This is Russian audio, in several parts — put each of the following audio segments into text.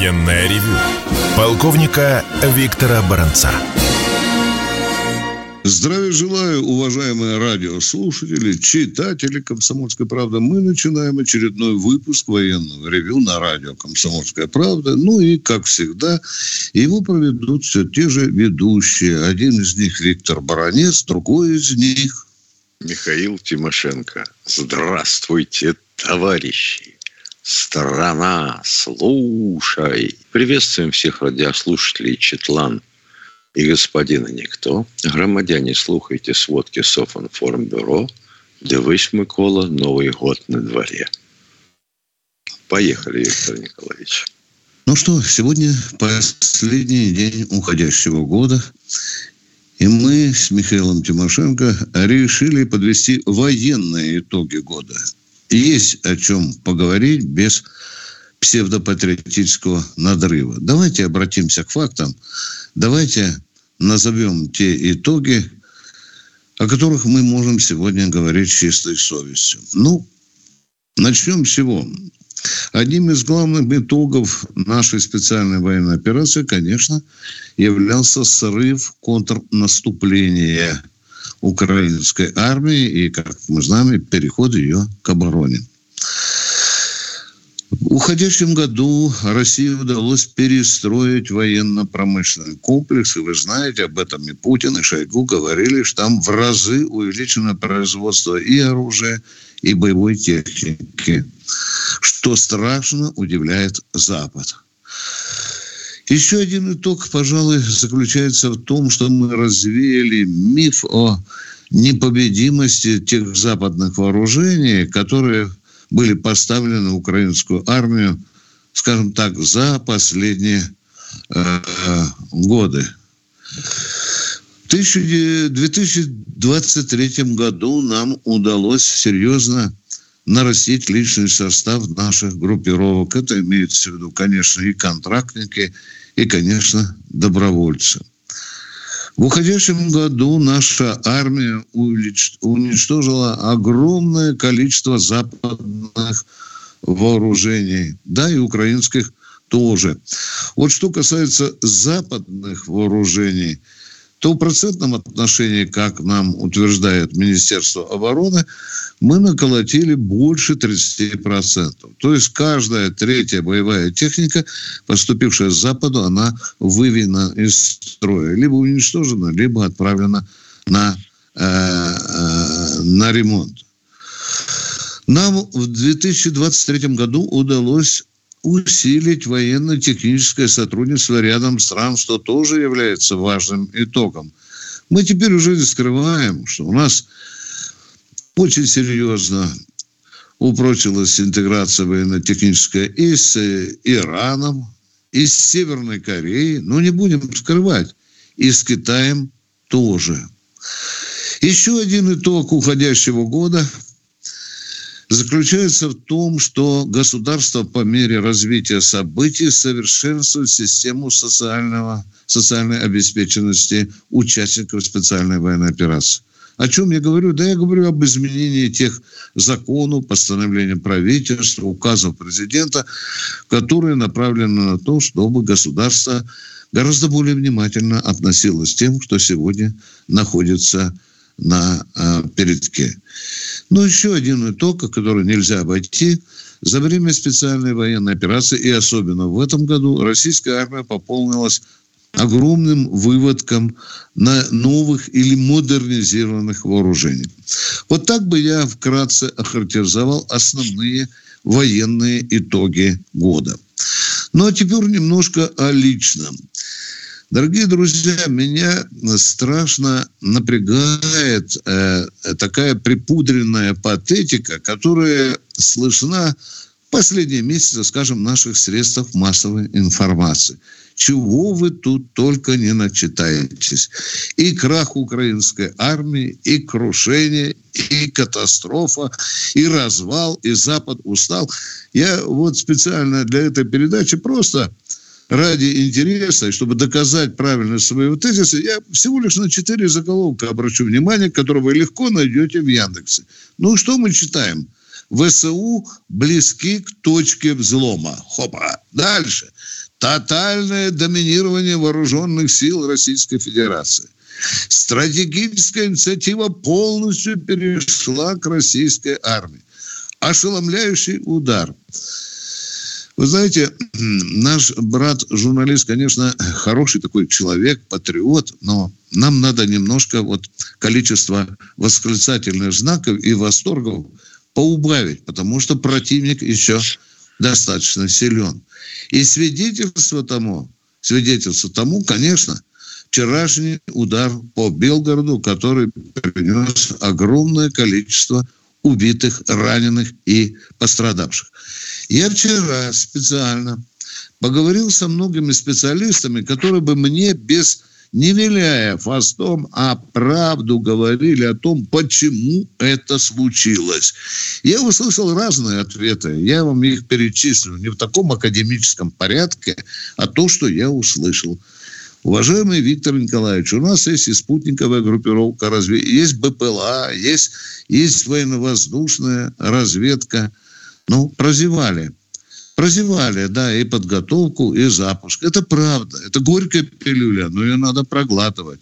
Военное ревю полковника Виктора Баранца. Здравия желаю, уважаемые радиослушатели, читатели «Комсомольской правды». Мы начинаем очередной выпуск военного ревю на радио «Комсомольская правда». Ну и, как всегда, его проведут все те же ведущие. Один из них Виктор Баранец, другой из них... Михаил Тимошенко. Здравствуйте, товарищи! Страна, слушай! Приветствуем всех радиослушателей Четлан и господина Никто. Громадяне, слухайте сводки Софинформбюро. Дивись, Микола, Новый год на дворе. Поехали, Виктор Николаевич. Ну что, сегодня последний день уходящего года. И мы с Михаилом Тимошенко решили подвести военные итоги года – есть о чем поговорить без псевдопатриотического надрыва. Давайте обратимся к фактам. Давайте назовем те итоги, о которых мы можем сегодня говорить с чистой совестью. Ну, начнем с чего? Одним из главных итогов нашей специальной военной операции, конечно, являлся срыв контрнаступления украинской армии и, как мы знаем, переход ее к обороне. В уходящем году России удалось перестроить военно-промышленный комплекс. И вы знаете, об этом и Путин, и Шойгу говорили, что там в разы увеличено производство и оружия, и боевой техники, что страшно удивляет Запад. Еще один итог, пожалуй, заключается в том, что мы развеяли миф о непобедимости тех западных вооружений, которые были поставлены в украинскую армию, скажем так, за последние э, годы. В 2023 году нам удалось серьезно нарастить личный состав наших группировок. Это имеется в виду, конечно, и контрактники, и, конечно, добровольцы. В уходящем году наша армия уничтожила огромное количество западных вооружений, да, и украинских тоже. Вот что касается западных вооружений, то в процентном отношении, как нам утверждает Министерство обороны, мы наколотили больше 30%. То есть каждая третья боевая техника, поступившая с Западу, она выведена из строя. Либо уничтожена, либо отправлена на, э, э, на ремонт. Нам в 2023 году удалось усилить военно-техническое сотрудничество рядом стран, что тоже является важным итогом. Мы теперь уже не скрываем, что у нас очень серьезно упрочилась интеграция военно-техническая и с Ираном, и с Северной Кореей, но не будем скрывать, и с Китаем тоже. Еще один итог уходящего года заключается в том, что государство по мере развития событий совершенствует систему социального, социальной обеспеченности участников специальной военной операции. О чем я говорю? Да я говорю об изменении тех законов, постановлений правительства, указов президента, которые направлены на то, чтобы государство гораздо более внимательно относилось к тем, кто сегодня находится на э, передке. Но еще один итог, который нельзя обойти. За время специальной военной операции, и особенно в этом году, российская армия пополнилась огромным выводком на новых или модернизированных вооружений. Вот так бы я вкратце охарактеризовал основные военные итоги года. Ну а теперь немножко о личном. Дорогие друзья, меня страшно напрягает э, такая припудренная патетика, которая слышна последние месяцы, скажем, в наших средствах массовой информации. Чего вы тут только не начитаетесь. И крах украинской армии, и крушение, и катастрофа, и развал, и Запад устал. Я вот специально для этой передачи просто ради интереса, чтобы доказать правильность своего тезиса, я всего лишь на четыре заголовка обращу внимание, которые вы легко найдете в Яндексе. Ну, что мы читаем? ВСУ близки к точке взлома. Хопа. Дальше. тотальное доминирование вооруженных сил Российской Федерации. Стратегическая инициатива полностью перешла к российской армии. Ошеломляющий удар. Вы знаете, наш брат-журналист, конечно, хороший такой человек, патриот, но нам надо немножко вот количество восклицательных знаков и восторгов поубавить, потому что противник еще достаточно силен. И свидетельство тому, свидетельство тому, конечно, вчерашний удар по Белгороду, который принес огромное количество убитых, раненых и пострадавших. Я вчера специально поговорил со многими специалистами, которые бы мне без не виляя фастом, а правду говорили о том, почему это случилось. Я услышал разные ответы. Я вам их перечислю не в таком академическом порядке, а то, что я услышал. Уважаемый Виктор Николаевич, у нас есть и спутниковая группировка, разве есть БПЛА, есть, есть военно-воздушная разведка. Ну, прозевали. Прозевали, да, и подготовку, и запуск. Это правда. Это горькая пилюля, но ее надо проглатывать.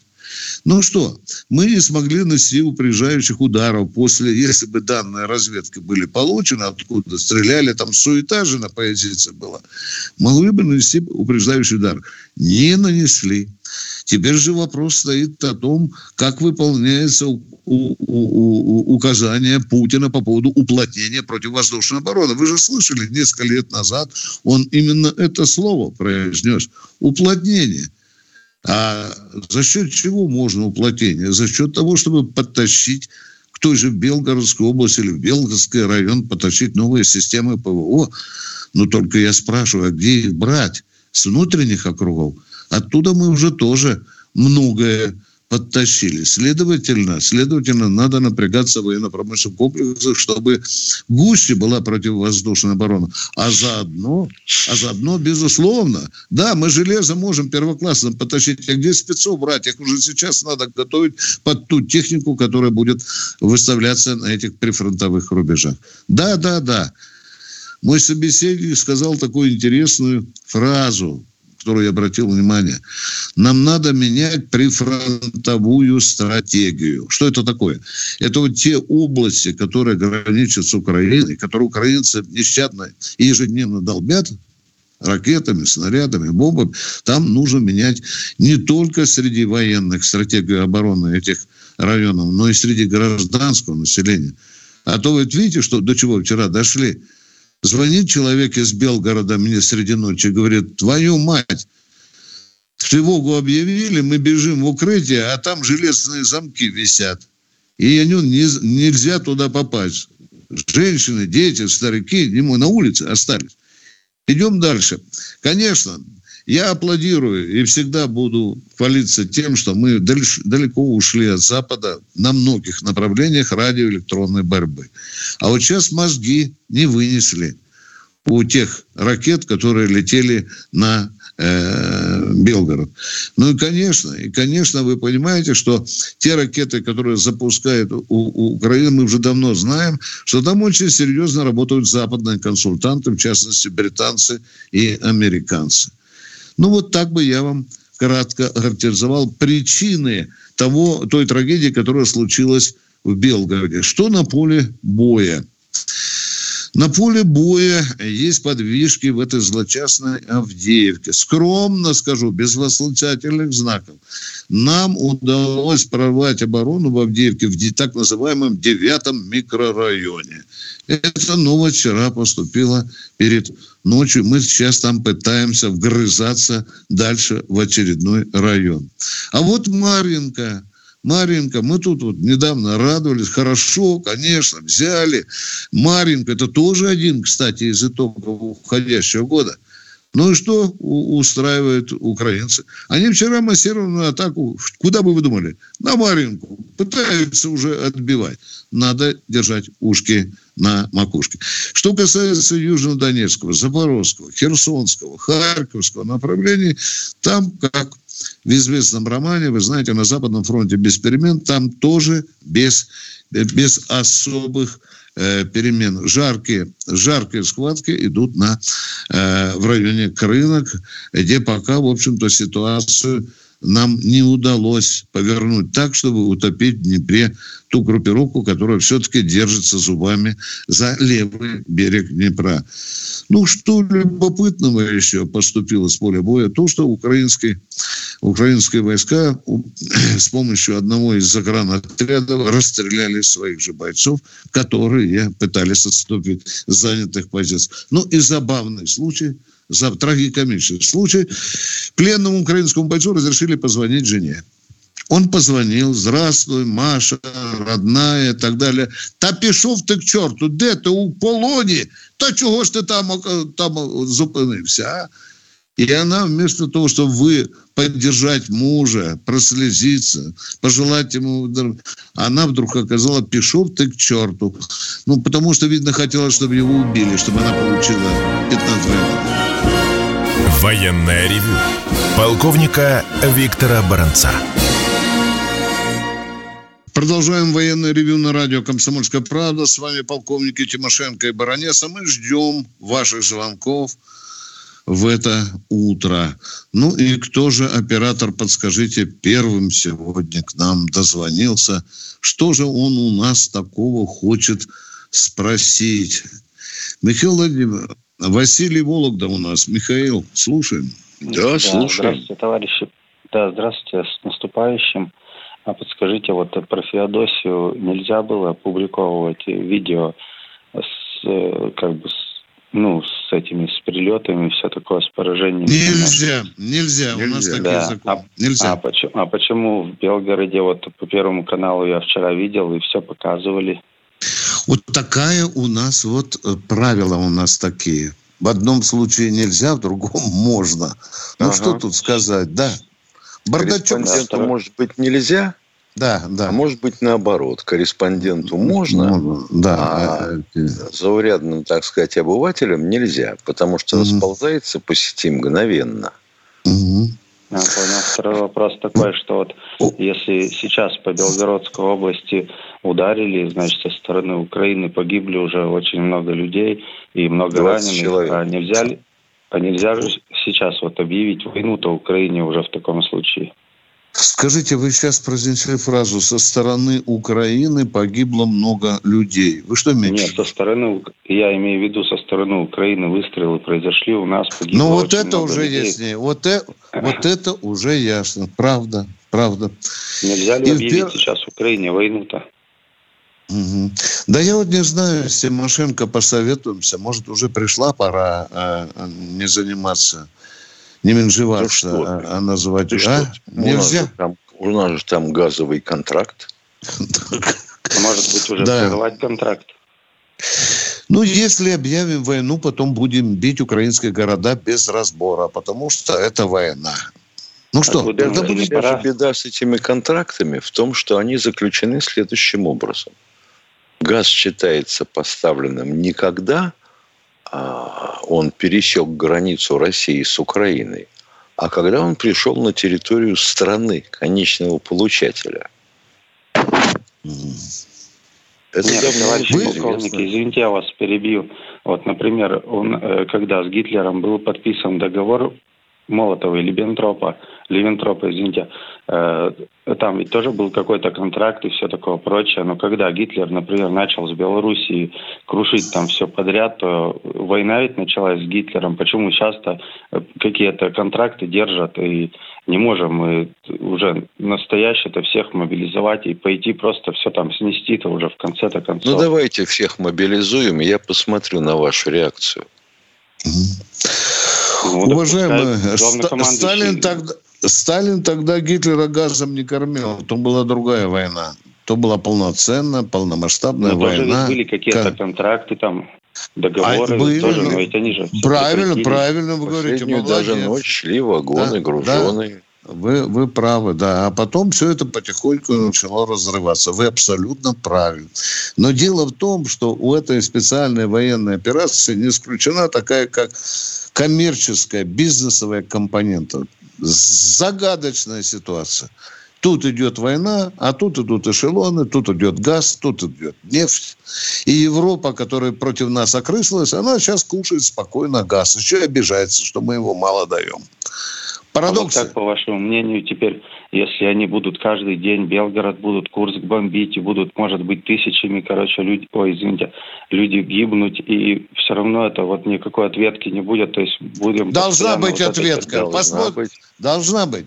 Ну что, мы не смогли нанести упреждающих ударов после, если бы данные разведки были получены, откуда стреляли, там суета же на позиции была, могли бы нанести упреждающий удар. Не нанесли. Теперь же вопрос стоит о том, как выполняется указание Путина по поводу уплотнения противовоздушной обороны. Вы же слышали несколько лет назад, он именно это слово произнес. Уплотнение – а за счет чего можно уплотнение? За счет того, чтобы подтащить к той же Белгородской области или в Белгородский район, потащить новые системы ПВО. Но только я спрашиваю, а где их брать? С внутренних округов? Оттуда мы уже тоже многое подтащили. Следовательно, следовательно, надо напрягаться в военно-промышленном комплексе, чтобы гуще была противовоздушная оборона. А заодно, а заодно, безусловно, да, мы железо можем первоклассно потащить, а где спецов брать? Их уже сейчас надо готовить под ту технику, которая будет выставляться на этих прифронтовых рубежах. Да, да, да. Мой собеседник сказал такую интересную фразу которую я обратил внимание. Нам надо менять прифронтовую стратегию. Что это такое? Это вот те области, которые граничат с Украиной, которые украинцы нещадно и ежедневно долбят, ракетами, снарядами, бомбами, там нужно менять не только среди военных стратегию обороны этих районов, но и среди гражданского населения. А то вот видите, что до чего вчера дошли – Звонит человек из Белгорода мне среди ночи, говорит, твою мать, тревогу объявили, мы бежим в укрытие, а там железные замки висят. И они, не, нельзя туда попасть. Женщины, дети, старики на улице остались. Идем дальше. Конечно, я аплодирую и всегда буду хвалиться тем, что мы далеко ушли от Запада на многих направлениях радиоэлектронной борьбы. А вот сейчас мозги не вынесли у тех ракет, которые летели на э, Белгород. Ну и конечно, и конечно, вы понимаете, что те ракеты, которые запускают у, у Украины, мы уже давно знаем, что там очень серьезно работают западные консультанты, в частности британцы и американцы. Ну, вот так бы я вам кратко характеризовал причины того, той трагедии, которая случилась в Белгороде. Что на поле боя? На поле боя есть подвижки в этой злочастной Авдеевке. Скромно скажу, без восклицательных знаков. Нам удалось прорвать оборону в Авдеевке в так называемом девятом микрорайоне. Эта новость вчера поступила перед ночью. Мы сейчас там пытаемся вгрызаться дальше в очередной район. А вот Маринка, Маринка, мы тут вот недавно радовались, хорошо, конечно, взяли. Маринка, это тоже один, кстати, из итогов уходящего года – ну и что устраивают украинцы? Они вчера массированную атаку, куда бы вы думали? На Маринку. Пытаются уже отбивать. Надо держать ушки на макушке. Что касается Южнодонецкого, Запорожского, Херсонского, Харьковского направлений, там, как в известном романе, вы знаете, на Западном фронте без перемен, там тоже без, без особых э, перемен. Жаркие, жаркие схватки идут на, э, в районе Крынок, где пока, в общем-то, ситуацию нам не удалось повернуть так, чтобы утопить в Днепре ту группировку, которая все-таки держится зубами за левый берег Днепра. Ну, что любопытного еще поступило с поля боя? То, что украинские, украинские войска с помощью одного из загранотрядов расстреляли своих же бойцов, которые пытались отступить с занятых позиций. Ну, и забавный случай – за трагикомический случай, пленному украинскому бойцу разрешили позвонить жене. Он позвонил, здравствуй, Маша, родная и так далее. Та пішов ти к чорту, де ти у полоні? Та чого ж ти там, там зупинився, а? И она вместо того, чтобы вы поддержать мужа, прослезиться, пожелать ему... Она вдруг оказала, пішов ты к черту. Ну, потому что, видно, хотела, чтобы его убили, чтобы она получила 15 военных. Военное ревю полковника Виктора Баранца. Продолжаем военное ревю на радио «Комсомольская правда». С вами полковники Тимошенко и Баранец. А мы ждем ваших звонков в это утро. Ну и кто же оператор, подскажите, первым сегодня к нам дозвонился? Что же он у нас такого хочет спросить? Михаил Владимирович, Василий Вологда у нас. Михаил, слушаем. Да, да слушаем. Здравствуйте, товарищи. Да, здравствуйте, с наступающим. А подскажите, вот про Феодосию нельзя было опубликовывать видео с, э, как бы, с, ну, с этими, с прилетами, все такое, с поражением? Нельзя, нельзя, нельзя. у нас такие да. законы. А, нельзя. А почему, а почему в Белгороде, вот по Первому каналу я вчера видел, и все показывали? Вот такая у нас вот э, правила у нас такие. В одном случае нельзя, в другом можно. Ну ага. что тут сказать, да? Бардачок. Корреспонденту, может быть, нельзя? Да, да. А может быть, наоборот. Корреспонденту можно, можно да. а э, заурядным, так сказать, обывателям нельзя, потому что угу. расползается по сети мгновенно. Угу. Я понял. Второй вопрос такой, что вот если сейчас по Белгородской области ударили, значит, со стороны Украины погибли уже очень много людей и много раненых, человек. а нельзя ли, а нельзя же сейчас вот объявить войну-то Украине уже в таком случае? Скажите, вы сейчас произнесли фразу «со стороны Украины погибло много людей». Вы что имеете? Нет, со стороны, я имею в виду, со стороны Украины выстрелы произошли, у нас погибло Ну вот это уже людей. яснее, вот, э, вот это уже ясно, правда, правда. Нельзя ли И объявить пер... сейчас Украине войну-то? Угу. Да я вот не знаю, с Тимошенко посоветуемся. Может, уже пришла пора э, не заниматься не менжеваться, а, а называть... а? Нельзя? У нас, там, у нас же там газовый контракт. Может быть, уже да. контракт. Ну, если объявим войну, потом будем бить украинские города без разбора, потому что это война. Ну что, а тогда будет пора. беда с этими контрактами в том, что они заключены следующим образом. Газ считается поставленным никогда, он пересек границу России с Украиной, а когда он пришел на территорию страны, конечного получателя. Это Нет, товарищ полковник, извините, я вас перебью. Вот, например, он, э, когда с Гитлером был подписан договор Молотова или Бентропа, Левентропа, извините, э, там ведь тоже был какой-то контракт и все такое прочее. Но когда Гитлер, например, начал с Белоруссии крушить там все подряд, то война ведь началась с Гитлером. Почему часто э, какие-то контракты держат и не можем мы уже настоящее-то всех мобилизовать и пойти просто все там снести-то уже в конце-то концов. Ну давайте всех мобилизуем, и я посмотрю на вашу реакцию. Ну, Уважаемый, Ста- Сталин тогда, Сталин тогда Гитлера газом не кормил. То была другая война. То была полноценная, полномасштабная но война. Тоже были какие-то как... контракты там, договоры. А были, тоже, но ведь они же правильно, правильно вы говорите. Молодец. даже ночь шли вагоны да, груженые. Да. Вы, вы правы, да. А потом все это потихоньку начало разрываться. Вы абсолютно правы. Но дело в том, что у этой специальной военной операции не исключена такая, как коммерческая, бизнесовая компонента. Загадочная ситуация. Тут идет война, а тут идут эшелоны, тут идет газ, тут идет нефть. И Европа, которая против нас окрысилась, она сейчас кушает спокойно газ. Еще и обижается, что мы его мало даем. Парадоксы. А вот как, по вашему мнению, теперь, если они будут каждый день Белгород будут Курск бомбить, и будут, может быть, тысячами, короче, люди, ой, извините, люди гибнуть, и все равно это вот никакой ответки не будет, то есть будем... Должна быть вот ответка. Должна, Посмотр... быть. Должна быть.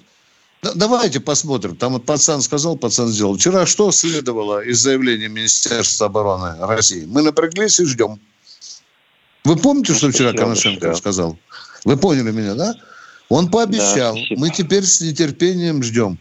Давайте посмотрим. Там вот пацан сказал, пацан сделал. Вчера что следовало из заявления Министерства обороны России? Мы напряглись и ждем. Вы помните, что вчера Коношенко сказал? Вы поняли меня, да? Он пообещал. Да, Мы теперь с нетерпением ждем.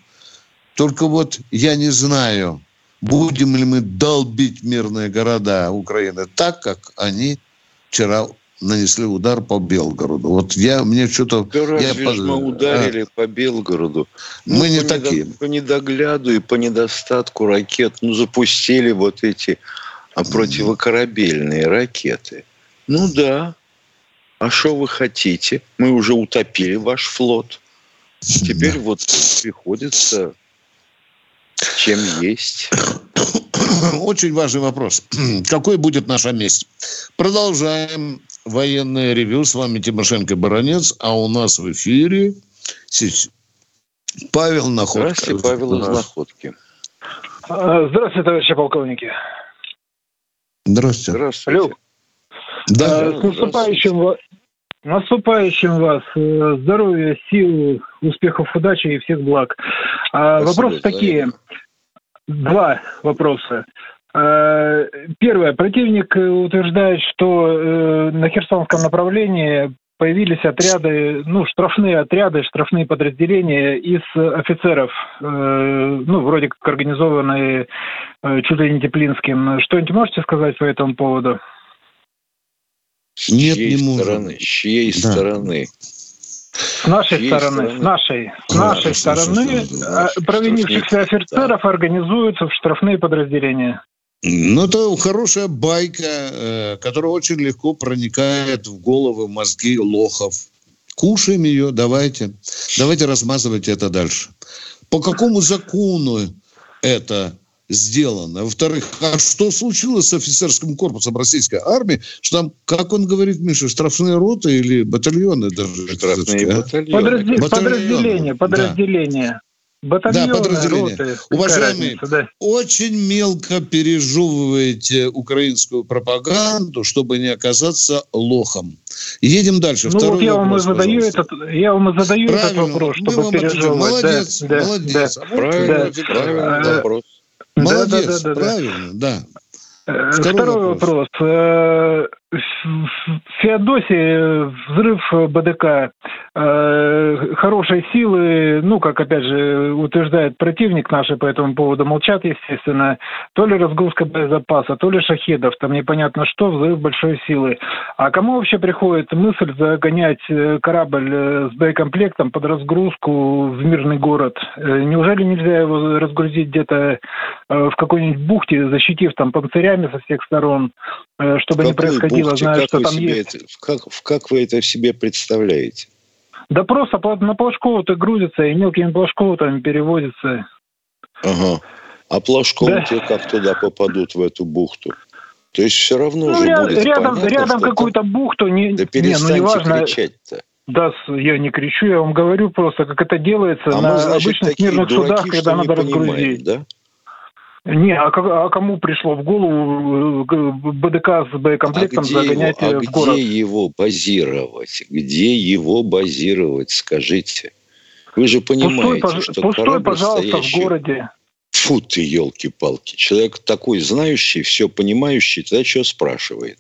Только вот я не знаю, будем ли мы долбить мирные города Украины так, как они вчера нанесли удар по Белгороду. Вот я, мне что-то... Да разве я, мы ударили а, по Белгороду? Мы ну, не по такие. Недо, по недогляду и по недостатку ракет. Ну, запустили вот эти а противокорабельные ракеты. Ну да, а что вы хотите? Мы уже утопили ваш флот. Теперь да. вот приходится чем есть. Очень важный вопрос. Какой будет наша месть? Продолжаем военное ревю. С вами Тимошенко Баранец, а у нас в эфире Павел Находка. Здравствуйте, Павел из Находки. Здравствуйте, товарищи полковники. Здравствуйте. Здравствуйте. Да. А, с наступающим, наступающим вас. Э, здоровья, сил, успехов, удачи и всех благ. А, вопросы такие. Два вопроса. А, первое. Противник утверждает, что э, на Херсонском направлении появились отряды, ну, штрафные отряды, штрафные подразделения из офицеров, э, ну, вроде как организованные чуть ли не Теплинским. Что-нибудь можете сказать по этому поводу? С Нет, чьей не стороны? С чьей да. стороны? С нашей чьей стороны, стороны, с нашей, с нашей да, стороны, стороны провинившихся офицеров да. организуются в штрафные подразделения. Ну, это хорошая байка, э, которая очень легко проникает в головы, мозги лохов. Кушаем ее, давайте. Давайте размазывать это дальше. По какому закону это сделано. Во-вторых, а что случилось с офицерским корпусом российской армии? Что там, как он говорит, Миша, штрафные роты или батальоны даже? Штрафные а? батальоны. Подразде... Подразделения, подразделения. Да. Батальоны, да, подразделения. Роты, Уважаемые, да? очень мелко пережевываете украинскую пропаганду, чтобы не оказаться лохом. Едем дальше. Ну Второй вот я вопрос, вам и задаю этот, я вам и задаю Правильно. этот вопрос, чтобы пережевывать. Молодец, да, молодец. Да, правильно, да. правильный вопрос. Молодец, да, да, да, правильно, да. Э, второй, Второй вопрос. вопрос. Э, Феодосии взрыв БДК э, хорошей силы, ну, как опять же утверждает противник наши по этому поводу, молчат, естественно, то ли разгрузка боезапаса, то ли шахедов, там непонятно что, взрыв большой силы. А кому вообще приходит мысль загонять э, корабль э, с боекомплектом под разгрузку в мирный город? Э, неужели нельзя его разгрузить где-то в какой-нибудь бухте, защитив там панцирями со всех сторон, чтобы не происходило, бухте, знаю, что там есть. Это, как, как вы это в себе представляете? Да просто на плашково-то грузится и мелкими плашково-то переводится. Ага. А плашково да. те как туда попадут в эту бухту? То есть все равно ну, же ряд, будет рядом, понятно, рядом какую-то бухту не. Да перестаньте не, ну, неважно. кричать-то. Да, я не кричу, я вам говорю просто, как это делается а на мы, значит, обычных мирных дураки, судах, когда надо разгрузить. Да? Не, а, а кому пришло в голову э, БДК с боекомплектом а загонять его, а в город? где его базировать? Где его базировать, скажите? Вы же понимаете, пустой, что пустой, корабль, пожалуйста, стоящий... в городе. Фу ты, елки-палки. Человек такой знающий, все понимающий, тогда что спрашивает?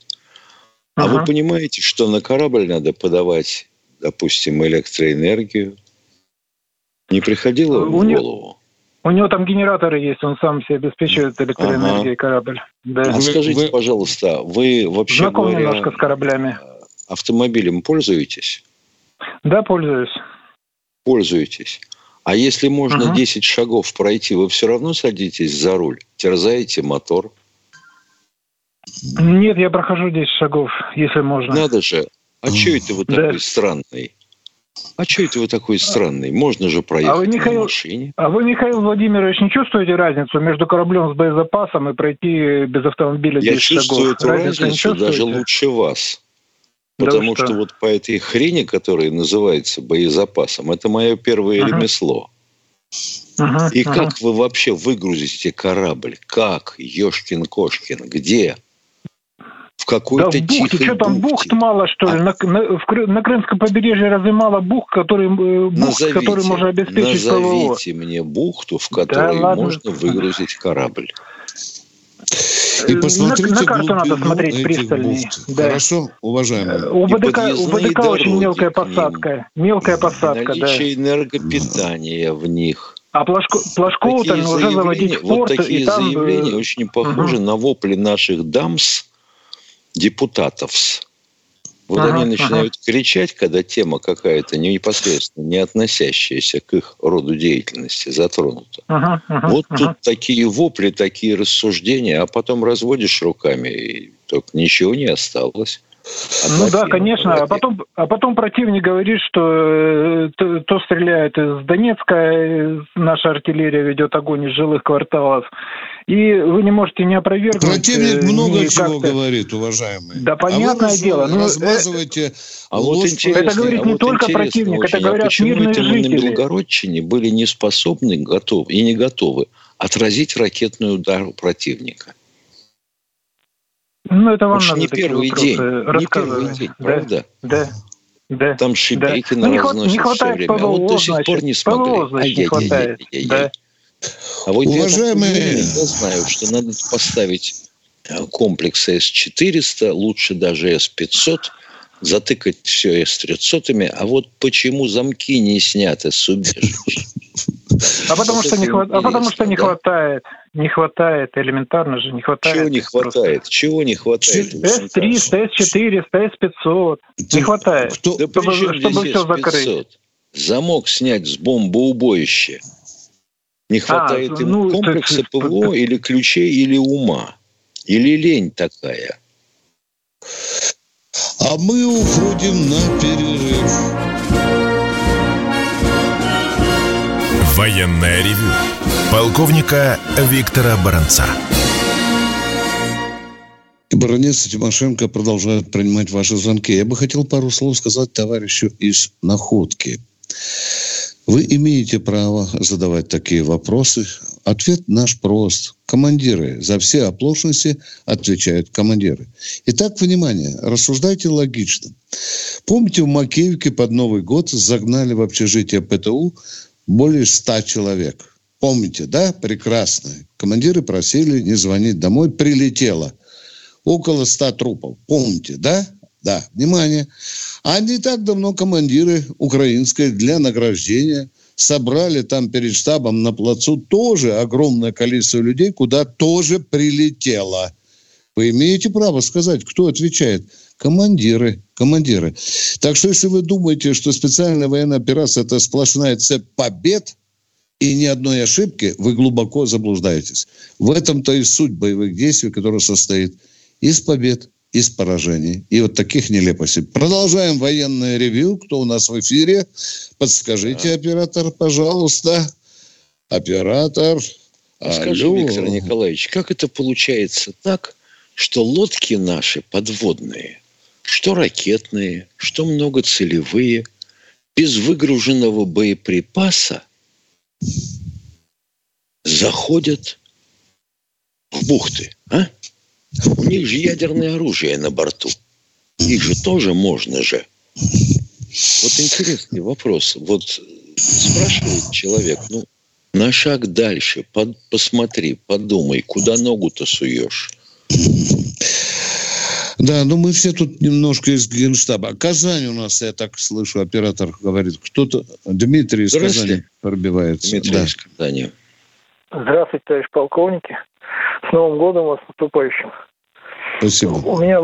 А ага. вы понимаете, что на корабль надо подавать, допустим, электроэнергию? Не приходило в голову? У него там генераторы есть, он сам себе обеспечивает электроэнергией ага. корабль. Да. А вы, скажите, вы, пожалуйста, вы вообще Знаком говоря, немножко с кораблями. Автомобилем пользуетесь? Да, пользуюсь. Пользуетесь. А если можно угу. 10 шагов пройти, вы все равно садитесь за руль, терзаете мотор? Нет, я прохожу 10 шагов, если можно. Надо же. А что это вы да. такой странный? А что это вы такой странный? Можно же проехать а вы, Михаил, на машине. А вы, Михаил Владимирович, не чувствуете разницу между кораблем с боезапасом и пройти без автомобиля Я чувствую шагов? эту разницу, разницу даже лучше вас. Потому да что? что вот по этой хрени, которая называется боезапасом, это мое первое ага. ремесло. Ага, и ага. как вы вообще выгрузите корабль? Как? Ешкин-кошкин. Где? В какой-то да в бухте. Что там, бухт мало, что ли? А... На, на, в, на Крымском побережье разве мало бухт, который, э, бухт, назовите, который можно обеспечить Назовите ПВО? мне бухту, в которой да, можно выгрузить корабль. И посмотрите на, на карту надо смотреть пристальнее. Да. Хорошо, уважаемые. У БДК, у БДК очень мелкая посадка. Мелкая посадка, Наличие да. энергопитания в них. А Плашко, Плашкову-то уже заводить в порт. Вот такие и там... Э, заявления очень похожи угу. на вопли наших дамс, депутатов. Вот ага, они начинают ага. кричать, когда тема какая-то не непосредственно не относящаяся к их роду деятельности затронута. Ага, ага, вот ага. тут такие вопли, такие рассуждения, а потом разводишь руками, и только ничего не осталось. Ну да, конечно. А потом, а потом противник говорит, что э, то, то стреляет из Донецка, э, наша артиллерия ведет огонь из жилых кварталов. И вы не можете не опровергнуть. Противник э, много чего говорит, уважаемые. Да, понятное а дело. Но размазываете а вот интересно, Это говорит а не вот только противник, очень, это говорят а почему мирные жители. на Белгородчине были не способны готовы, и не готовы отразить ракетный удар противника? Ну, это вам Уж надо не первый день, не первый день, да, правда? Да, да. Там Шебекина да. ну, разносят не хватает все время. ПВО, а вот до сих значит, пор не смотрели. ПВО, значит, не хватает. Да. А вот Уважаемые... я, я знаю, что надо поставить э, комплекс С-400, лучше даже С-500, затыкать все С-300, а вот почему замки не сняты с убежищ? А потому, что не, хват... а потому что не хватает. Не хватает, элементарно же не хватает. Чего не хватает? Чего не хватает? С-300, С-400, С-500. Не хватает? Да чтобы, все закрыть. Замок снять с бомбоубоища. Не а, хватает а, им ну, комплекса так... ПВО или ключей, или ума. Или лень такая. А мы уходим на перерыв. Военная ревю. Полковника Виктора Баранца. И баронец Тимошенко продолжает принимать ваши звонки. Я бы хотел пару слов сказать товарищу из Находки. Вы имеете право задавать такие вопросы. Ответ наш прост. Командиры за все оплошности отвечают командиры. Итак, внимание, рассуждайте логично. Помните, в Макеевке под Новый год загнали в общежитие ПТУ более ста человек. Помните, да? Прекрасно. Командиры просили не звонить домой. Прилетело. Около ста трупов. Помните, да? Да. Внимание. А не так давно командиры украинской для награждения собрали там перед штабом на плацу тоже огромное количество людей, куда тоже прилетело. Вы имеете право сказать, кто отвечает? Командиры, командиры. Так что если вы думаете, что специальная военная операция – это сплошная цепь побед и ни одной ошибки, вы глубоко заблуждаетесь. В этом-то и суть боевых действий, которая состоит из побед из поражений. И вот таких нелепостей. Продолжаем военное ревью. Кто у нас в эфире? Подскажите, да. оператор, пожалуйста. Оператор. Скажи, Алло. Виктор Николаевич, как это получается так, что лодки наши подводные, что ракетные, что многоцелевые, без выгруженного боеприпаса заходят в бухты, а? У них же ядерное оружие на борту. Их же тоже можно же. Вот интересный вопрос. Вот спрашивает человек, ну, на шаг дальше, под, посмотри, подумай, куда ногу-то суешь. Да, ну мы все тут немножко из Генштаба. Казань у нас, я так слышу, оператор говорит, кто-то, Дмитрий из Казани пробивается. Дмитрий да. из Казани. Здравствуйте, товарищ полковники. С Новым годом вас наступающим. Спасибо. У меня,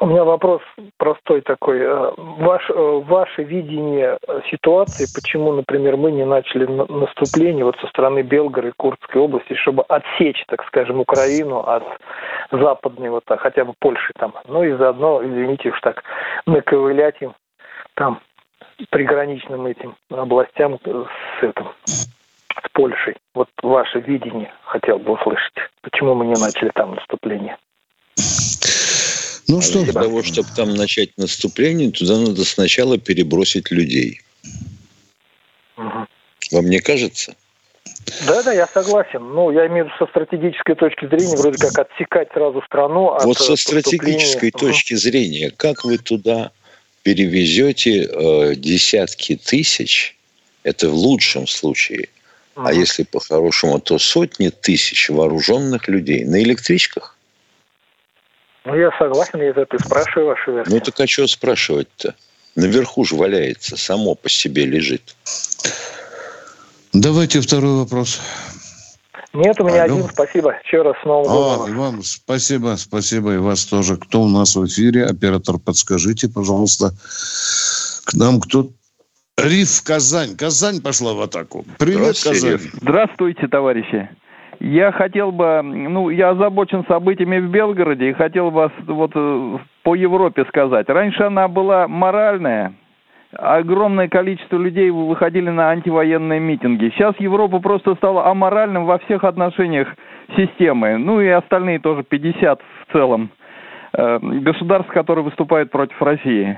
у меня вопрос простой такой. Э, ваш, э, ваше видение ситуации, почему, например, мы не начали наступление вот со стороны Белгорода и Курской области, чтобы отсечь, так скажем, Украину от западной, вот так, хотя бы Польши там. Ну и заодно, извините уж так, наковылять им там приграничным этим областям с этим, с Польшей. Вот ваше видение хотел бы услышать. Почему мы не начали там наступление? Ну что, для того, чтобы там начать наступление, туда надо сначала перебросить людей. Угу. Вам не кажется? Да, да, я согласен. Ну, я имею в виду со стратегической точки зрения, вроде как отсекать сразу страну от Вот со стратегической угу. точки зрения, как вы туда перевезете э, десятки тысяч, это в лучшем случае. А если по-хорошему, то сотни тысяч вооруженных людей на электричках? Ну, я согласен, я это спрашиваю вашу версию. Ну, так а что спрашивать-то? Наверху же валяется, само по себе лежит. Давайте второй вопрос. Нет, у меня Алло. один. Спасибо. Еще раз с Новым годом. А, вам спасибо, спасибо и вас тоже. Кто у нас в эфире? Оператор, подскажите, пожалуйста. К нам кто? Риф Казань. Казань пошла в атаку. Привет, Казань. Здравствуйте, товарищи. Я хотел бы, ну, я озабочен событиями в Белгороде и хотел бы вот э, по Европе сказать. Раньше она была моральная, огромное количество людей выходили на антивоенные митинги. Сейчас Европа просто стала аморальным во всех отношениях системы. Ну и остальные тоже 50 в целом э, государств, которые выступают против России.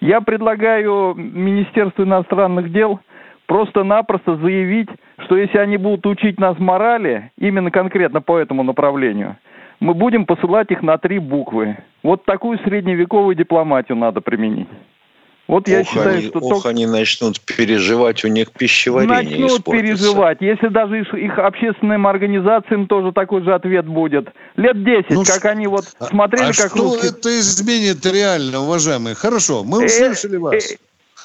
Я предлагаю Министерству иностранных дел просто-напросто заявить, что если они будут учить нас морали, именно конкретно по этому направлению, мы будем посылать их на три буквы. Вот такую средневековую дипломатию надо применить. Вот я ох, считаю, они, что ох, только... они начнут переживать, у них пищеварение Начнут испортится. переживать. Если даже их, их общественным организациям тоже такой же ответ будет. Лет 10, ну, как они вот а, смотрели, а как что русские... это изменит реально, уважаемые? Хорошо, мы э, услышали вас. Э,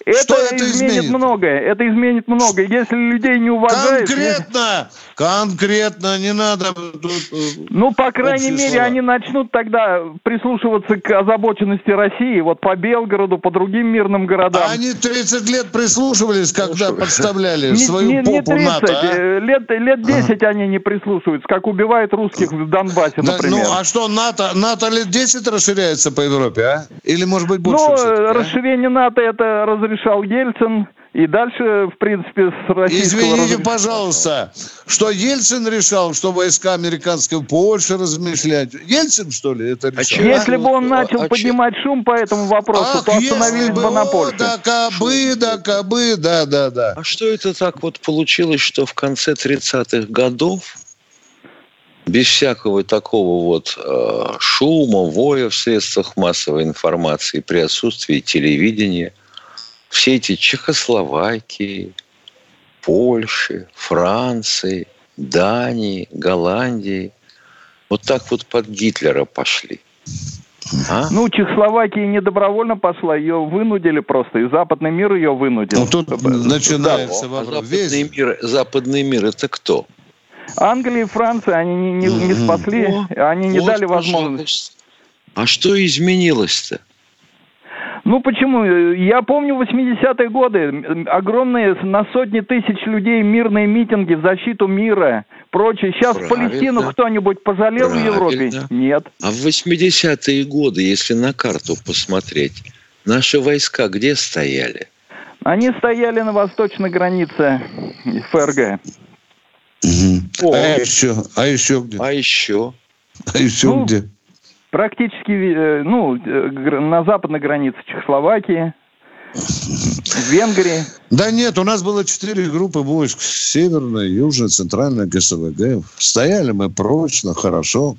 это, Что это изменит, изменит многое. Это изменит многое. Если людей не уважаешь... Конкретно! Конкретно, не надо... Э, ну, по крайней мере, слова. они начнут тогда прислушиваться к озабоченности России. Вот по Белгороду, по другим мирным городам. А они 30 лет прислушивались, когда подставляли свою не, попу не 30, НАТО, а? Э, лет, лет 10 а. они не прислушиваются, как убивают русских в Донбассе, например. Ну, а что, НАТО, НАТО лет 10 расширяется по Европе, а? Или, может быть, больше? Ну, а? расширение НАТО это разрешал Ельцин. И дальше, в принципе, с российского... Извините, раз... пожалуйста, что Ельцин решал, что войска американские в Польше размышлять? Ельцин, что ли, это а решал? А Если бы он начал а поднимать че? шум по этому вопросу, Ах, то остановились бы, бы на Польше. Да, кабы, да, кабы, да, да, да. А что это так вот получилось, что в конце 30-х годов без всякого такого вот э, шума, воя в средствах массовой информации, при отсутствии телевидения, все эти Чехословакии, Польши, Франции, Дании, Голландии вот так вот под Гитлера пошли. А? Ну, Чехословакия не добровольно пошла, ее вынудили просто, и западный мир ее вынудил. Ну, тут начинается да, вопрос. Западный мир, западный мир это кто? Англия и Франция, они не, не, не спасли, О, они не вот, дали возможность. А что изменилось-то? Ну почему? Я помню 80-е годы, огромные на сотни тысяч людей мирные митинги в защиту мира, прочее. Сейчас Правильно. Палестину кто-нибудь пожалел Правильно. в Европе? Нет. А в 80-е годы, если на карту посмотреть, наши войска где стояли? Они стояли на восточной границе ФРГ. Угу. А еще? А еще где? А еще? А еще ну, где? Практически, э, ну, э, на западной границе Чехословакии, в Венгрии. Да нет, у нас было четыре группы войск. Северная, Южная, Центральная, ГСВГ. Стояли мы прочно, хорошо.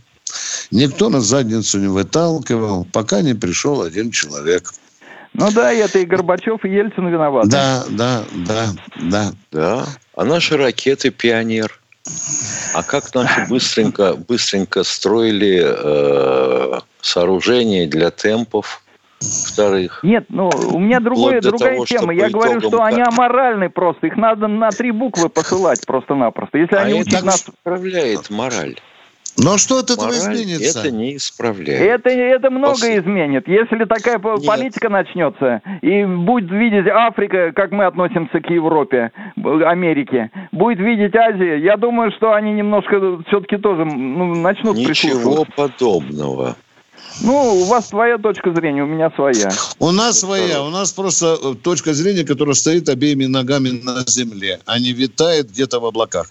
Никто на задницу не выталкивал, пока не пришел один человек. Ну да, это и Горбачев, и Ельцин виноваты. Да, да, да, да. Да. А наши ракеты «Пионер». А как наши быстренько, быстренько строили э, сооружения для темпов вторых? Нет, ну у меня другое, другая того, тема. Я говорю, что они аморальны просто. Их надо на три буквы посылать просто-напросто. Если а они учат нас... управляет мораль. Но что от этого Мораль изменится? Это не исправляет. Это, это многое изменит. Если такая Нет. политика начнется, и будет видеть Африка, как мы относимся к Европе, Америке, будет видеть Азия, я думаю, что они немножко все-таки тоже ну, начнут Ничего подобного. Ну, у вас своя точка зрения, у меня своя. У нас своя. У нас просто э, точка зрения, которая стоит обеими ногами на земле, а не витает где-то в облаках.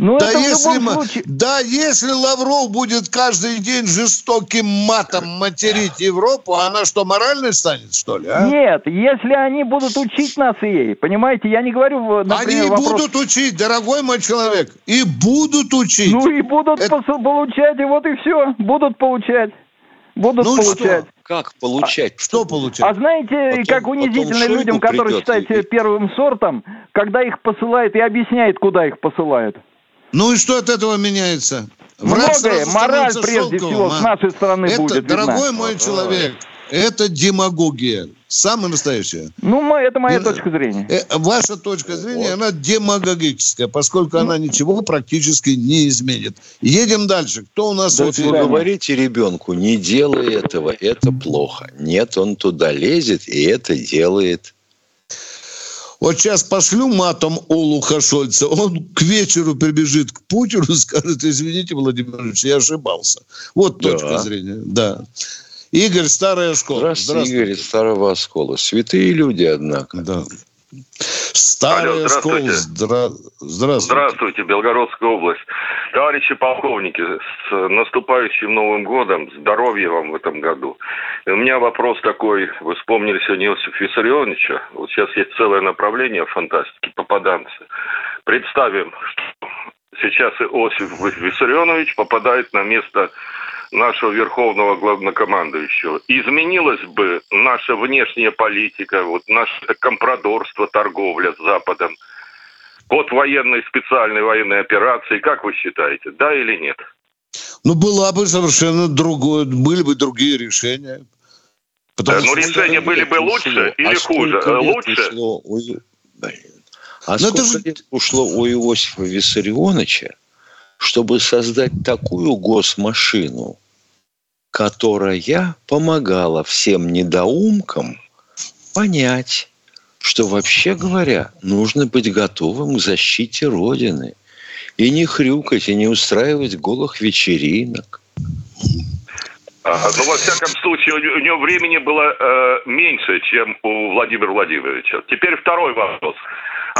Ну, да, это если, в случае... да, если Лавров будет каждый день жестоким матом материть Европу, она что, моральной станет, что ли? А? Нет, если они будут учить нас ей, понимаете, я не говорю, например, Они вопрос... будут учить, дорогой мой человек, и будут учить. Ну и будут Это- получать, и вот и все, будут получать. Будут Ну получать. что? Как получать? Что получать? А знаете, Потом- как унизительно людям, которые считают и- себя первым сортом, когда их посылают и объясняет, куда их посылают. Ну и что от этого меняется? Враг Многое, мораль прежде шелковым, всего а? с нашей стороны Это, будет видна. дорогой мой человек, это демагогия. Самая настоящая. Ну, это моя И- точка зрения. Э, Ваша точка зрения, она демагогическая, поскольку она ничего практически не изменит. Едем дальше. Кто у нас Да в вы эфире? говорите ребенку, не делай этого, это плохо. Нет, он туда лезет и это делает. Вот сейчас пошлю матом Олуха Шольца, он к вечеру прибежит к Путину и скажет, извините, Владимир Ильич, я ошибался. Вот Да. точка зрения, да. Игорь, Старая школа. Здравствуйте, Игорь из Старого Оскола. Святые люди, однако. Да. Старая Алло, здравствуйте. Здра... Здравствуйте. Здравствуйте, Белгородская область. Товарищи полковники, с наступающим Новым годом, здоровья вам в этом году. И у меня вопрос такой, вы вспомнили сегодня Иосифа Виссарионовича, вот сейчас есть целое направление в фантастике, попаданцы. Представим, что сейчас Иосиф Виссарионович попадает на место нашего верховного главнокомандующего. Изменилась бы наша внешняя политика, вот наше компрадорство, торговля с Западом, от военной специальной военной операции, как вы считаете, да или нет? Ну, была бы совершенно другое, были бы другие решения. Потому Э, ну, решения были бы лучше или А хуже? Лучше? ушло у. А Ну, это сколько же- лет ушло у Иосифа Виссарионовича, чтобы создать такую госмашину, которая помогала всем недоумкам понять, что вообще говоря, нужно быть готовым к защите Родины и не хрюкать, и не устраивать голых вечеринок. А, ну, во всяком случае, у него- времени было э, меньше, чем у Владимира Владимировича. Теперь второй вопрос.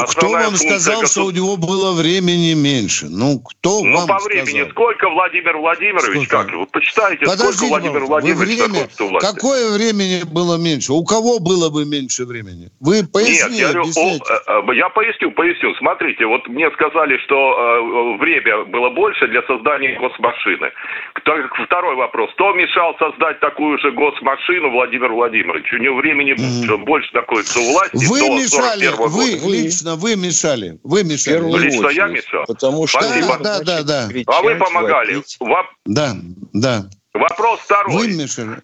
Кто Основная вам функция сказал, что у него было времени меньше? Ну, кто Ну, вам по времени. сказал? Сколько Владимир Владимирович? Сколько? Как? Вы почитайте, Подождите, сколько Владимир Владимирович время, какое времени было меньше? У кого было бы меньше времени? Вы Нет, поясните, я, говорю, о, э, э, я поясню, поясню. Смотрите, вот мне сказали, что э, время было больше для создания госмашины. Второй вопрос. Кто мешал создать такую же госмашину Владимир Владимирович? У него времени Мгм. больше находится у власти Вы мешали, 41 вы года. Вы. Лично, вы мешали. Вы мешали. первую Лично я очередь, мешал? Потому что Спасибо. Да, да, да. А вы помогали. вопить. Во- Да, да. Вопрос второй. Вы мешали.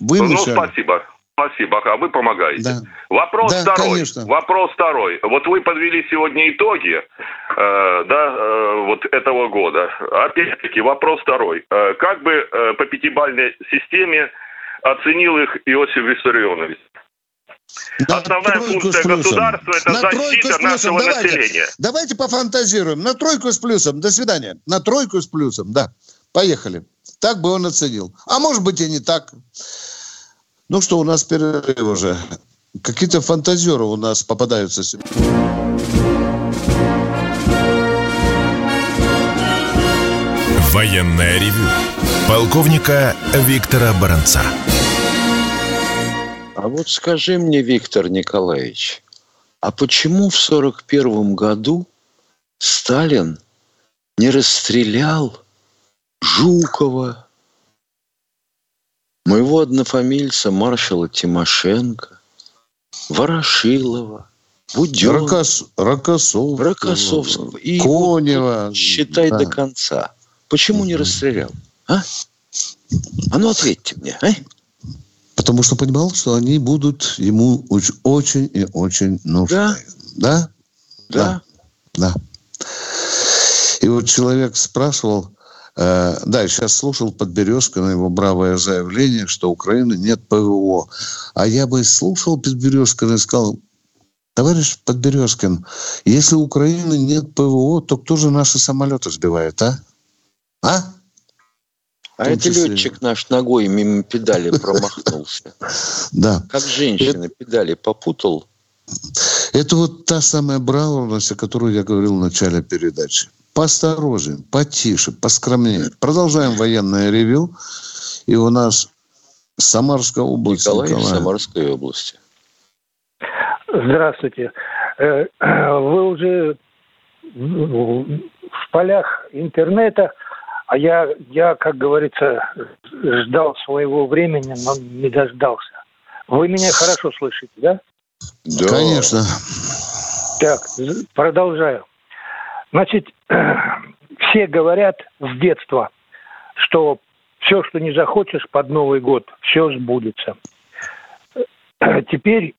Вы ну, мешали. спасибо. Спасибо, а вы помогаете. Да. Вопрос Да, второй. конечно. Вопрос второй. Вот вы подвели сегодня итоги, э, да, э, вот этого года. Опять-таки вопрос второй. Э, как бы э, по пятибалльной системе оценил их Иосиф Виссарионович? На Основная функция плюсом. государства – это На защита нашего Давайте. населения. Давайте пофантазируем. На тройку с плюсом. До свидания. На тройку с плюсом. Да. Поехали. Так бы он оценил. А может быть и не так. Ну что, у нас перерыв уже. Какие-то фантазеры у нас попадаются. сегодня. Военное ревю полковника Виктора Баранца. А вот скажи мне, Виктор Николаевич, а почему в сорок первом году Сталин не расстрелял Жукова, моего однофамильца маршала Тимошенко, Ворошилова, Буденного, Рокос... Рокоссовского. Рокоссовского и Конева. вот считай Да. до конца. Почему не расстрелял? А? А ну ответьте мне, а? Потому что понимал, что они будут ему очень и очень нужны. Да? Да. Да. И вот человек спрашивал, э, да, я сейчас слушал Подберезкина его бравое заявление, что у Украины нет ПВО. А я бы слушал Подберезкина и сказал, товарищ Подберезкин, если у Украины нет ПВО, то кто же наши самолеты сбивает, а? А? А это числе... летчик наш ногой мимо педали промахнулся. Да. Как женщина педали попутал. Это вот та самая бравурность, о которой я говорил в начале передачи. Поосторожнее, потише, поскромнее. Продолжаем военное ревю. И у нас Самарская область. Николай, Николай. Самарской области. Здравствуйте. Э, вы уже в полях интернета, а я, я, как говорится, ждал своего времени, но не дождался. Вы меня хорошо слышите, да? Да. Конечно. Так, продолжаю. Значит, все говорят с детства, что все, что не захочешь под Новый год, все сбудется. Теперь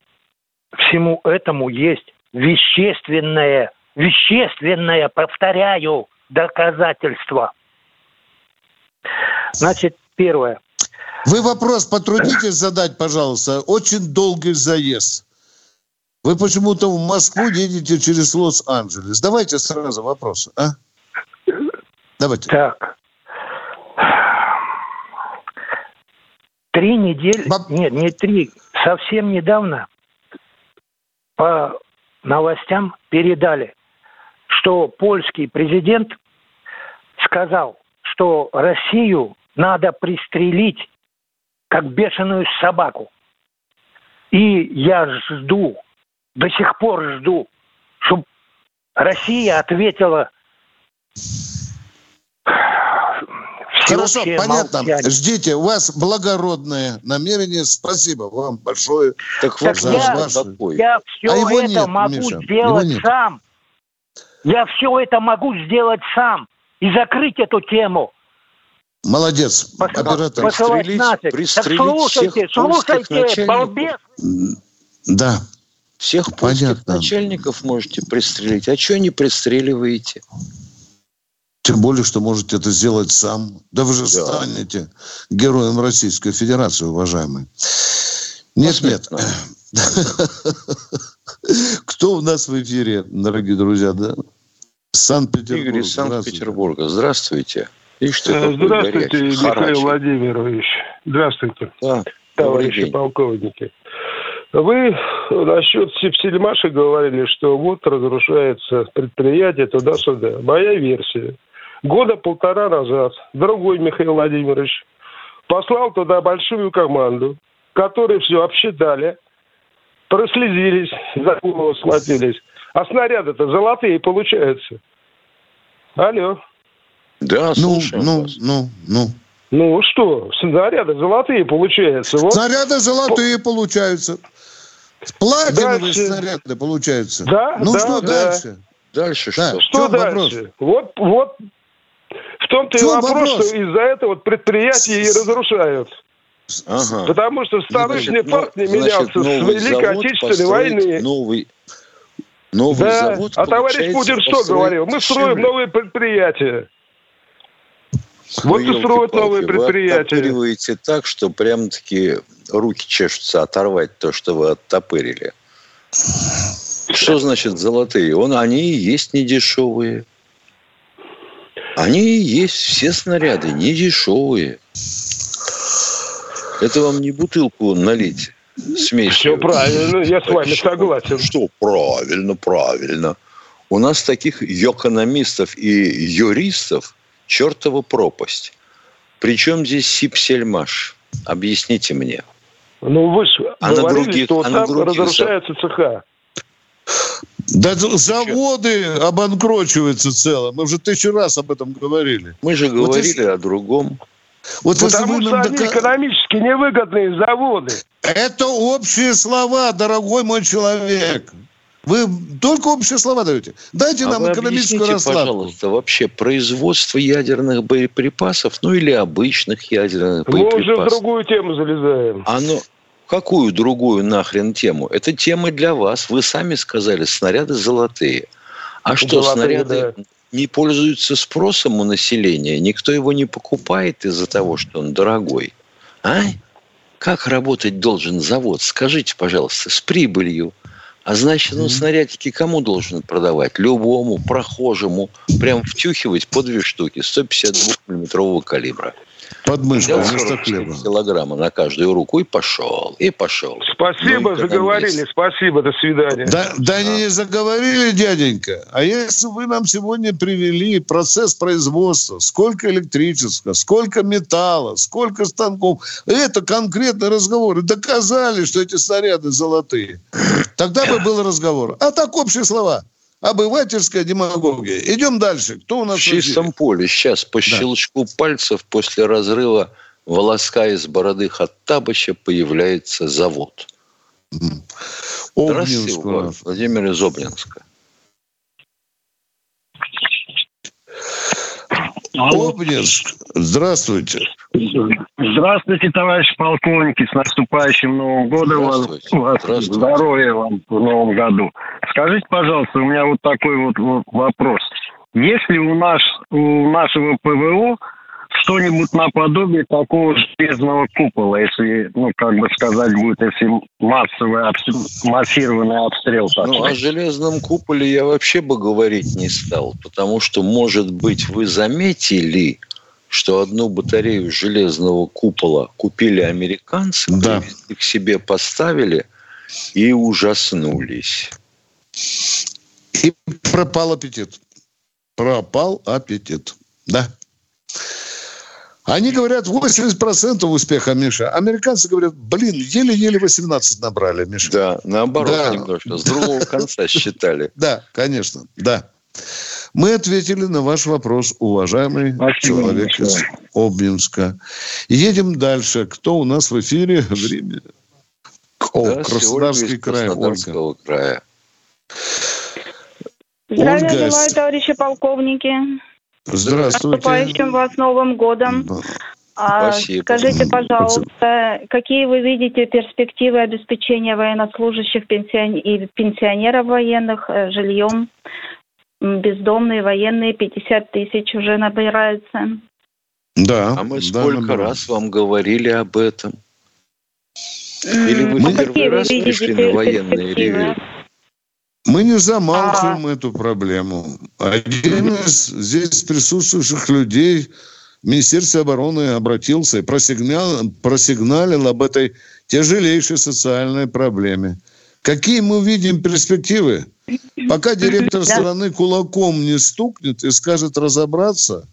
всему этому есть вещественное, вещественное, повторяю, доказательство. Значит, первое. Вы вопрос потрудитесь задать, пожалуйста. Очень долгий заезд. Вы почему-то в Москву едете через Лос-Анджелес. Давайте сразу вопрос, а? Давайте. Так. Три недели, Баб... нет, не три, совсем недавно по новостям передали, что польский президент сказал, что Россию надо пристрелить как бешеную собаку. И я жду, до сих пор жду, чтобы Россия ответила Хорошо, понятно. Молчание. Ждите, у вас благородное намерение. Спасибо вам большое. Так, так за я, ваше... я все а это нет, могу Миша, сделать сам. Я все это могу сделать сам и закрыть эту тему. Молодец, Пос... оператор. Пристрелить, пристрелить так слушайте, всех слушайте, балбес. Да. Всех польских начальников можете пристрелить. А что не пристреливаете? Тем более, что можете это сделать сам. Да вы же да. станете героем Российской Федерации, уважаемый. Нет, нет. Кто у нас в эфире, дорогие друзья, да? Санкт-Петербург. Игорь из Санкт-Петербурга. Здравствуйте. И что э, Здравствуйте, Михаил Харачи. Владимирович. Здравствуйте, да, товарищи полковники. Вы насчет Сельмаши говорили, что вот разрушается предприятие туда-сюда. Моя версия – года полтора назад другой Михаил Владимирович послал туда большую команду, которые все обсчитали, прослезились, за голову схватились. А снаряды-то золотые получаются. Алло. Да, ну, ну, вас. ну, ну. Ну что, снаряды золотые получаются. Вот. Снаряды золотые По... получаются. Платиновые дальше. снаряды получаются. Да, ну да, что да. дальше? Дальше что? Да. Что дальше? Вопрос? Вот, вот в том-то и вопрос, вопрос, что из-за этого предприятия и разрушают. Ага. Потому что вторичный значит, факт не менялся с Великой Отечественной войны. Новый, новый да. завод, а товарищ Путин что говорил? Мы строим новые предприятия. Вот и строят новые предприятия. Вы так, что прям-таки руки чешутся оторвать то, что вы оттопырили. Что значит золотые? Он, они и есть недешевые. Они и есть все снаряды, не дешевые. Это вам не бутылку налить смесь. Все правильно, я с вами согласен. Что правильно, правильно. У нас таких экономистов и юристов чертова пропасть. Причем здесь Сипсельмаш? Объясните мне. Ну, вы же а говорили, на других, что а там других разрушаются цеха. Да заводы обанкрочиваются цело. Мы уже тысячу раз об этом говорили. Мы же говорили вот о другом. Вот Потому что они дока... экономически невыгодные заводы. Это общие слова, дорогой мой человек. Вы только общие слова даете. Дайте а нам экономическую раскладку. пожалуйста, вообще производство ядерных боеприпасов, ну или обычных ядерных Мы боеприпасов. Мы уже в другую тему залезаем. Оно, Какую другую нахрен тему? Это тема для вас. Вы сами сказали, снаряды золотые. А что, золотые, снаряды да. Не пользуются спросом у населения? Никто его не покупает из-за того, что он дорогой? А? Как работать должен завод? Скажите, пожалуйста, с прибылью. А значит, ну, снарядики кому должен продавать? Любому прохожему. Прям втюхивать по две штуки 152-миллиметрового калибра. Под мышкой вместо хлеба. килограмма на каждую руку и пошел, и пошел. Спасибо, ну, заговорили, спасибо, до свидания. Да, да они не заговорили, дяденька. А если вы нам сегодня привели процесс производства, сколько электричества, сколько металла, сколько станков, это конкретный разговор. И доказали, что эти снаряды золотые. Тогда бы был разговор. А так общие слова. Обывательская демагогия. Идем дальше. Кто у нас? В чистом поле. Сейчас по да. щелчку пальцев после разрыва волоска из бороды Хаттабыча появляется завод. Здравствуйте, Владимир из Обнинска. Обнинск. Здравствуйте. Здравствуйте, товарищ полковники. С наступающим Новым годом вас. вас здоровья вам в Новом году. Скажите, пожалуйста, у меня вот такой вот вопрос. Если у нас у нашего ПВО что-нибудь наподобие такого железного купола, если, ну, как бы сказать, будет, если массовый, массированный обстрел. Такой. Ну, о железном куполе я вообще бы говорить не стал, потому что, может быть, вы заметили, что одну батарею железного купола купили американцы, да. к себе поставили и ужаснулись. И пропал аппетит. Пропал аппетит. Да. Они говорят 80% успеха, Миша. Американцы говорят, блин, еле-еле 18 набрали, Миша. Да, наоборот да. немножко. С другого конца считали. Да, конечно, да. Мы ответили на ваш вопрос, уважаемый человек из Обнинска. Едем дальше. Кто у нас в эфире? Время. О, Краснодарский край. Краснодарского края. Здравия Ольга... желаю, товарищи полковники. Здравствуйте. Наступающим вас Новым годом. А, Спасибо. Скажите, пожалуйста, какие вы видите перспективы обеспечения военнослужащих пенсион... и пенсионеров военных э, жильем? Бездомные военные 50 тысяч уже набирается. Да. А мы да, сколько да, раз вам говорили об этом? Или вы ну, первый раз пришли на военные ревю? Мы не замалчиваем а... эту проблему. Один из здесь присутствующих людей в Министерстве обороны обратился и просигнал, просигналил об этой тяжелейшей социальной проблеме. Какие мы видим перспективы? Пока директор страны кулаком не стукнет и скажет разобраться –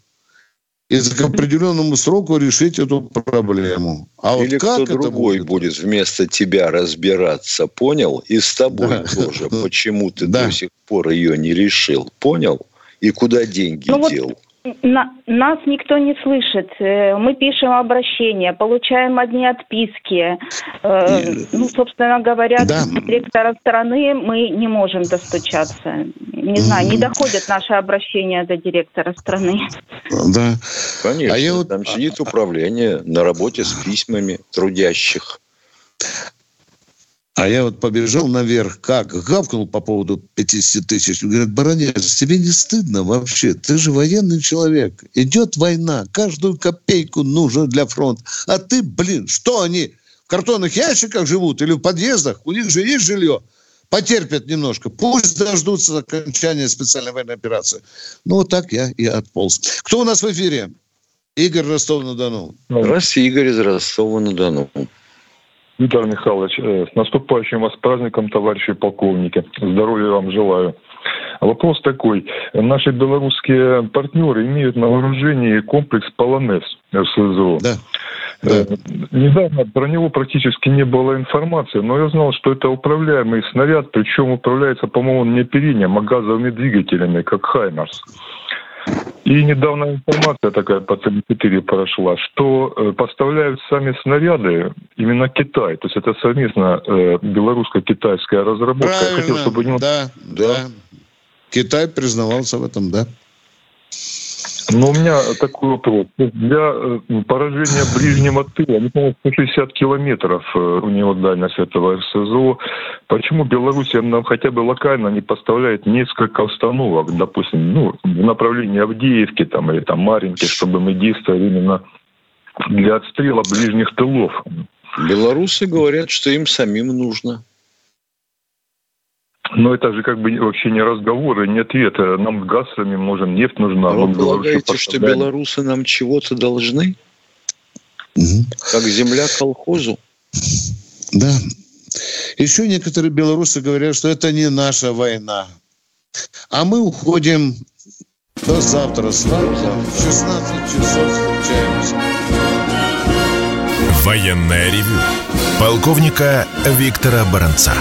и к определенному сроку решить эту проблему. А Или вот как кто другой будет? будет вместо тебя разбираться, понял? И с тобой да. тоже. Почему ты да. до сих пор ее не решил, понял? И куда деньги ну, дел? Вот на, нас никто не слышит. Э, мы пишем обращения, получаем одни отписки. Э, ну, собственно говоря, да. до директора страны мы не можем достучаться. Не знаю, не доходят наши обращения до директора страны. Да. Конечно, а я вот... там сидит управление на работе с письмами трудящих. А я вот побежал наверх, как? Гавкнул по поводу 50 тысяч. Говорят, Баранец, тебе не стыдно вообще? Ты же военный человек. Идет война, каждую копейку нужно для фронта. А ты, блин, что они в картонных ящиках живут или в подъездах? У них же есть жилье. Потерпят немножко. Пусть дождутся окончания специальной военной операции. Ну, вот так я и отполз. Кто у нас в эфире? Игорь Ростов-на-Дону. Здравствуйте, Игорь из Ростова-на-Дону. Виталий Михайлович, э, с наступающим вас праздником, товарищи полковники. Здоровья вам желаю. Вопрос такой. Наши белорусские партнеры имеют на вооружении комплекс «Полонез» СЗО. Да. Э, да. Недавно про него практически не было информации, но я знал, что это управляемый снаряд, причем управляется, по-моему, не перением, а газовыми двигателями, как «Хаймерс». И недавно информация такая по ЦМ-4 прошла, что э, поставляют сами снаряды именно Китай. То есть это совместно э, белорусско-китайская разработка. Правильно, Я хотел, чтобы... да, да, да. Китай признавался в этом, да. Но у меня такой вопрос. Для э, поражения ближнего тыла, не помню, 160 километров э, у него дальность этого РСЗО. Почему Белоруссия нам хотя бы локально не поставляет несколько установок, допустим, ну, в направлении Авдеевки там, или там Маринки, чтобы мы действовали именно для отстрела ближних тылов? Белорусы говорят, что им самим нужно. Но это же как бы вообще не разговоры, не ответы. Нам газ самим нужен, нефть нужна. А вы полагаете, что белорусы нам чего-то должны? Угу. Как земля колхозу. Да. Еще некоторые белорусы говорят, что это не наша война. А мы уходим до завтра. Славка. В 16 часов встречаемся. Военная ревю. Полковника Виктора Баранца.